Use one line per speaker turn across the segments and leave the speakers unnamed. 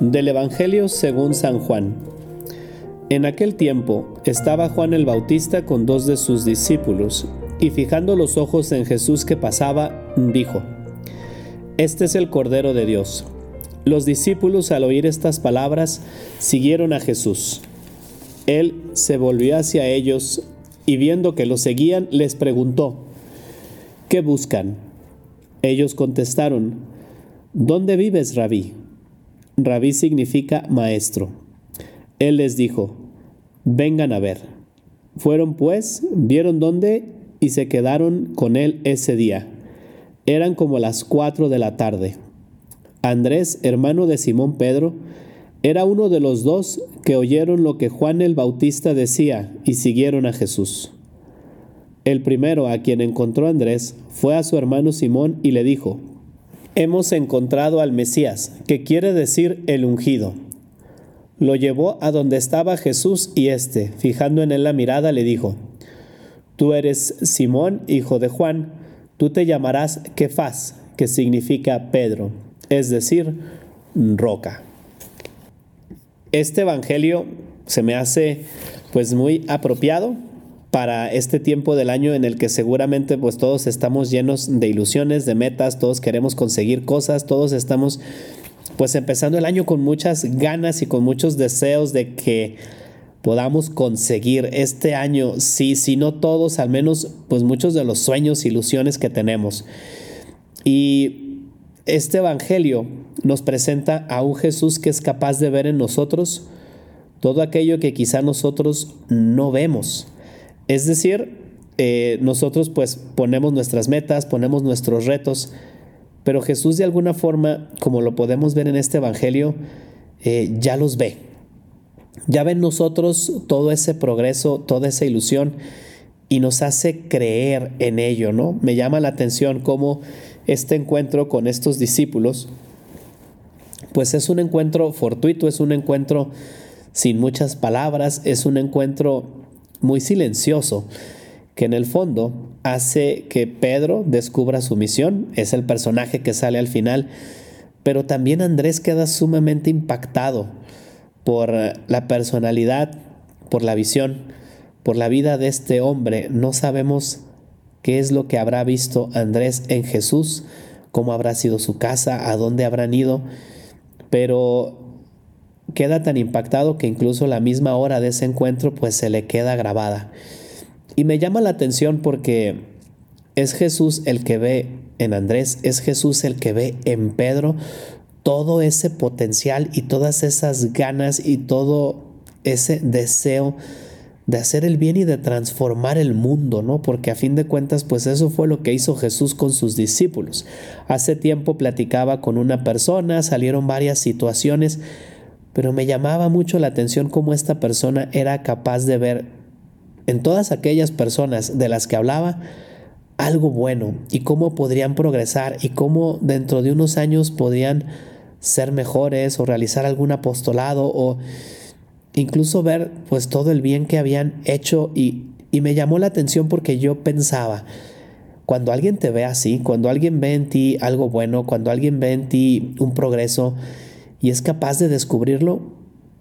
Del Evangelio según San Juan. En aquel tiempo estaba Juan el Bautista con dos de sus discípulos, y fijando los ojos en Jesús que pasaba, dijo, Este es el Cordero de Dios. Los discípulos al oír estas palabras siguieron a Jesús. Él se volvió hacia ellos y viendo que lo seguían les preguntó, ¿qué buscan? Ellos contestaron, ¿dónde vives, rabí? Rabí significa maestro. Él les dijo, vengan a ver. Fueron pues, vieron dónde y se quedaron con él ese día. Eran como las cuatro de la tarde. Andrés, hermano de Simón Pedro, era uno de los dos que oyeron lo que Juan el Bautista decía y siguieron a Jesús. El primero a quien encontró Andrés fue a su hermano Simón y le dijo, Hemos encontrado al Mesías, que quiere decir el ungido. Lo llevó a donde estaba Jesús y éste, fijando en él la mirada, le dijo, Tú eres Simón, hijo de Juan, tú te llamarás Kefas, que significa Pedro, es decir, roca. Este evangelio se me hace pues muy apropiado para este tiempo del año en el que seguramente pues todos estamos llenos de ilusiones, de metas, todos queremos conseguir cosas, todos estamos pues empezando el año con muchas ganas y con muchos deseos de que podamos conseguir este año, sí, si no todos, al menos pues muchos de los sueños, ilusiones que tenemos. Y este evangelio nos presenta a un Jesús que es capaz de ver en nosotros todo aquello que quizá nosotros no vemos. Es decir, eh, nosotros pues ponemos nuestras metas, ponemos nuestros retos, pero Jesús de alguna forma, como lo podemos ver en este Evangelio, eh, ya los ve. Ya ve en nosotros todo ese progreso, toda esa ilusión y nos hace creer en ello, ¿no? Me llama la atención cómo este encuentro con estos discípulos, pues es un encuentro fortuito, es un encuentro sin muchas palabras, es un encuentro muy silencioso, que en el fondo hace que Pedro descubra su misión, es el personaje que sale al final, pero también Andrés queda sumamente impactado por la personalidad, por la visión, por la vida de este hombre. No sabemos qué es lo que habrá visto Andrés en Jesús, cómo habrá sido su casa, a dónde habrán ido, pero queda tan impactado que incluso la misma hora de ese encuentro pues se le queda grabada. Y me llama la atención porque es Jesús el que ve en Andrés, es Jesús el que ve en Pedro todo ese potencial y todas esas ganas y todo ese deseo de hacer el bien y de transformar el mundo, ¿no? Porque a fin de cuentas, pues eso fue lo que hizo Jesús con sus discípulos. Hace tiempo platicaba con una persona, salieron varias situaciones, pero me llamaba mucho la atención cómo esta persona era capaz de ver en todas aquellas personas de las que hablaba algo bueno y cómo podrían progresar y cómo dentro de unos años podrían ser mejores o realizar algún apostolado o incluso ver pues todo el bien que habían hecho y, y me llamó la atención porque yo pensaba, cuando alguien te ve así, cuando alguien ve en ti algo bueno, cuando alguien ve en ti un progreso, y es capaz de descubrirlo,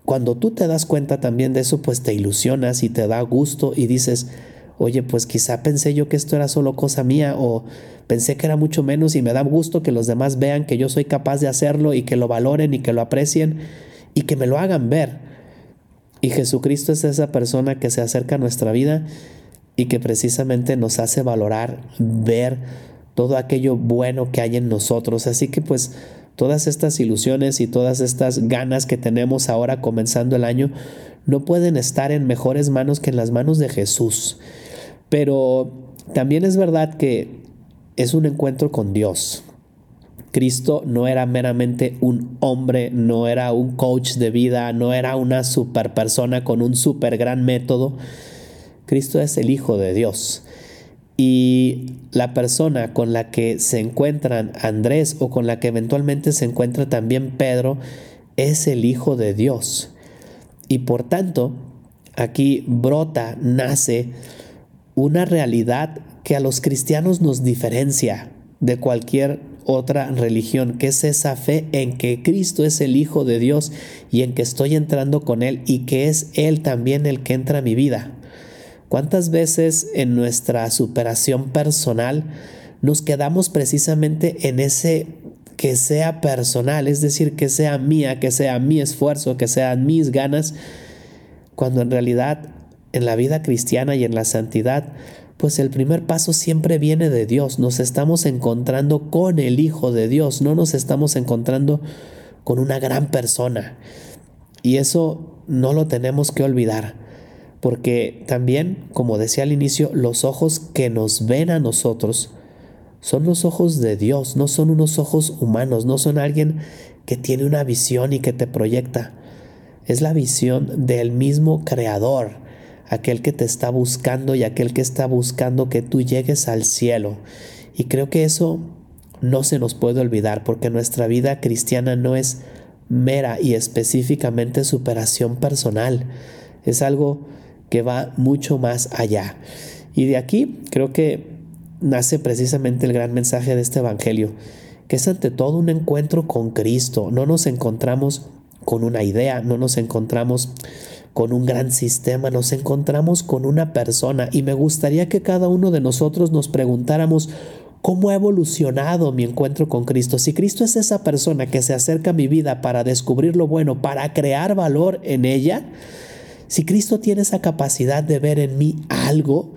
cuando tú te das cuenta también de eso, pues te ilusionas y te da gusto y dices, oye, pues quizá pensé yo que esto era solo cosa mía o pensé que era mucho menos y me da gusto que los demás vean que yo soy capaz de hacerlo y que lo valoren y que lo aprecien y que me lo hagan ver. Y Jesucristo es esa persona que se acerca a nuestra vida y que precisamente nos hace valorar, ver todo aquello bueno que hay en nosotros. Así que pues Todas estas ilusiones y todas estas ganas que tenemos ahora comenzando el año no pueden estar en mejores manos que en las manos de Jesús. Pero también es verdad que es un encuentro con Dios. Cristo no era meramente un hombre, no era un coach de vida, no era una super persona con un super gran método. Cristo es el Hijo de Dios. Y la persona con la que se encuentran Andrés o con la que eventualmente se encuentra también Pedro es el Hijo de Dios. Y por tanto, aquí brota, nace una realidad que a los cristianos nos diferencia de cualquier otra religión, que es esa fe en que Cristo es el Hijo de Dios y en que estoy entrando con Él y que es Él también el que entra a mi vida. ¿Cuántas veces en nuestra superación personal nos quedamos precisamente en ese que sea personal, es decir, que sea mía, que sea mi esfuerzo, que sean mis ganas, cuando en realidad en la vida cristiana y en la santidad pues el primer paso siempre viene de Dios. Nos estamos encontrando con el Hijo de Dios, no nos estamos encontrando con una gran persona. Y eso no lo tenemos que olvidar, porque también, como decía al inicio, los ojos que nos ven a nosotros son los ojos de Dios, no son unos ojos humanos, no son alguien que tiene una visión y que te proyecta. Es la visión del mismo Creador aquel que te está buscando y aquel que está buscando que tú llegues al cielo. Y creo que eso no se nos puede olvidar porque nuestra vida cristiana no es mera y específicamente superación personal. Es algo que va mucho más allá. Y de aquí creo que nace precisamente el gran mensaje de este Evangelio, que es ante todo un encuentro con Cristo. No nos encontramos con una idea, no nos encontramos con un gran sistema, nos encontramos con una persona y me gustaría que cada uno de nosotros nos preguntáramos cómo ha evolucionado mi encuentro con Cristo. Si Cristo es esa persona que se acerca a mi vida para descubrir lo bueno, para crear valor en ella, si Cristo tiene esa capacidad de ver en mí algo,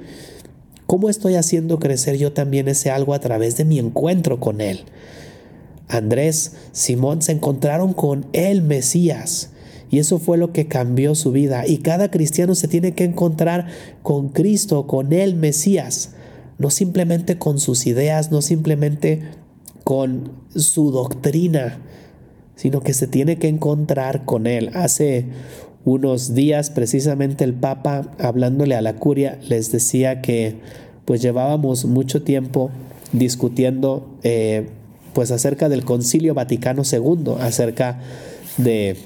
¿cómo estoy haciendo crecer yo también ese algo a través de mi encuentro con Él? Andrés, Simón se encontraron con el Mesías. Y eso fue lo que cambió su vida. Y cada cristiano se tiene que encontrar con Cristo, con el Mesías. No simplemente con sus ideas, no simplemente con su doctrina, sino que se tiene que encontrar con Él. Hace unos días precisamente el Papa, hablándole a la curia, les decía que pues llevábamos mucho tiempo discutiendo eh, pues acerca del Concilio Vaticano II, acerca de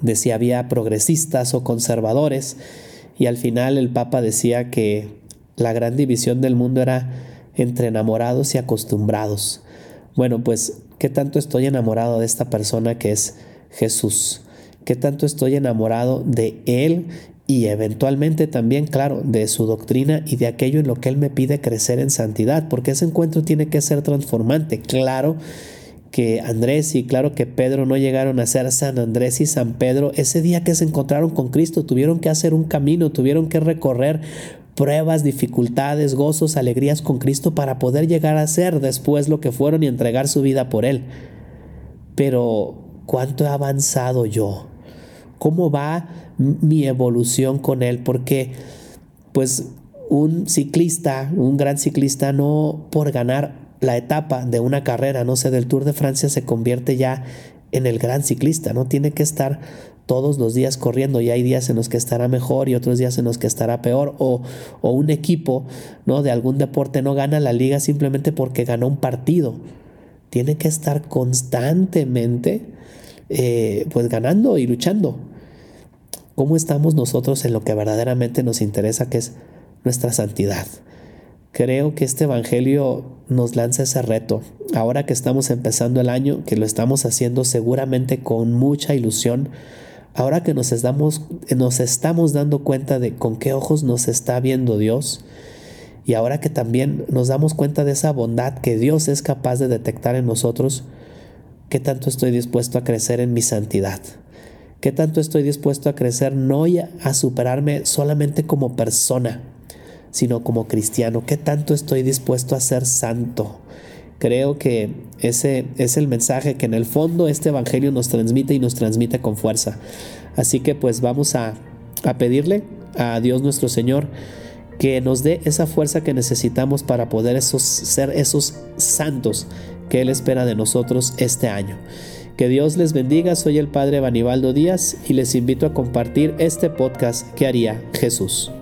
de si había progresistas o conservadores, y al final el Papa decía que la gran división del mundo era entre enamorados y acostumbrados. Bueno, pues, ¿qué tanto estoy enamorado de esta persona que es Jesús? ¿Qué tanto estoy enamorado de Él y eventualmente también, claro, de su doctrina y de aquello en lo que Él me pide crecer en santidad? Porque ese encuentro tiene que ser transformante. Claro que Andrés y claro que Pedro no llegaron a ser San Andrés y San Pedro, ese día que se encontraron con Cristo tuvieron que hacer un camino, tuvieron que recorrer pruebas, dificultades, gozos, alegrías con Cristo para poder llegar a ser después lo que fueron y entregar su vida por Él. Pero, ¿cuánto he avanzado yo? ¿Cómo va mi evolución con Él? Porque, pues, un ciclista, un gran ciclista, no por ganar la etapa de una carrera, no sé, del Tour de Francia se convierte ya en el gran ciclista, ¿no? Tiene que estar todos los días corriendo y hay días en los que estará mejor y otros días en los que estará peor o, o un equipo, ¿no? De algún deporte no gana la liga simplemente porque ganó un partido. Tiene que estar constantemente eh, pues ganando y luchando. ¿Cómo estamos nosotros en lo que verdaderamente nos interesa, que es nuestra santidad? Creo que este Evangelio nos lanza ese reto. Ahora que estamos empezando el año, que lo estamos haciendo seguramente con mucha ilusión, ahora que nos estamos, dando cuenta de con qué ojos nos está viendo Dios, y ahora que también nos damos cuenta de esa bondad que Dios es capaz de detectar en nosotros, ¿qué tanto estoy dispuesto a crecer en mi santidad? ¿Qué tanto estoy dispuesto a crecer no a superarme solamente como persona, sino como cristiano. ¿Qué tanto estoy dispuesto a ser santo? Creo que ese es el mensaje que en el fondo este Evangelio nos transmite y nos transmite con fuerza. Así que pues vamos a, a pedirle a Dios nuestro Señor que nos dé esa fuerza que necesitamos para poder esos, ser esos santos que Él espera de nosotros este año. Que Dios les bendiga, soy el Padre Banibaldo Díaz y les invito a compartir este podcast que haría Jesús.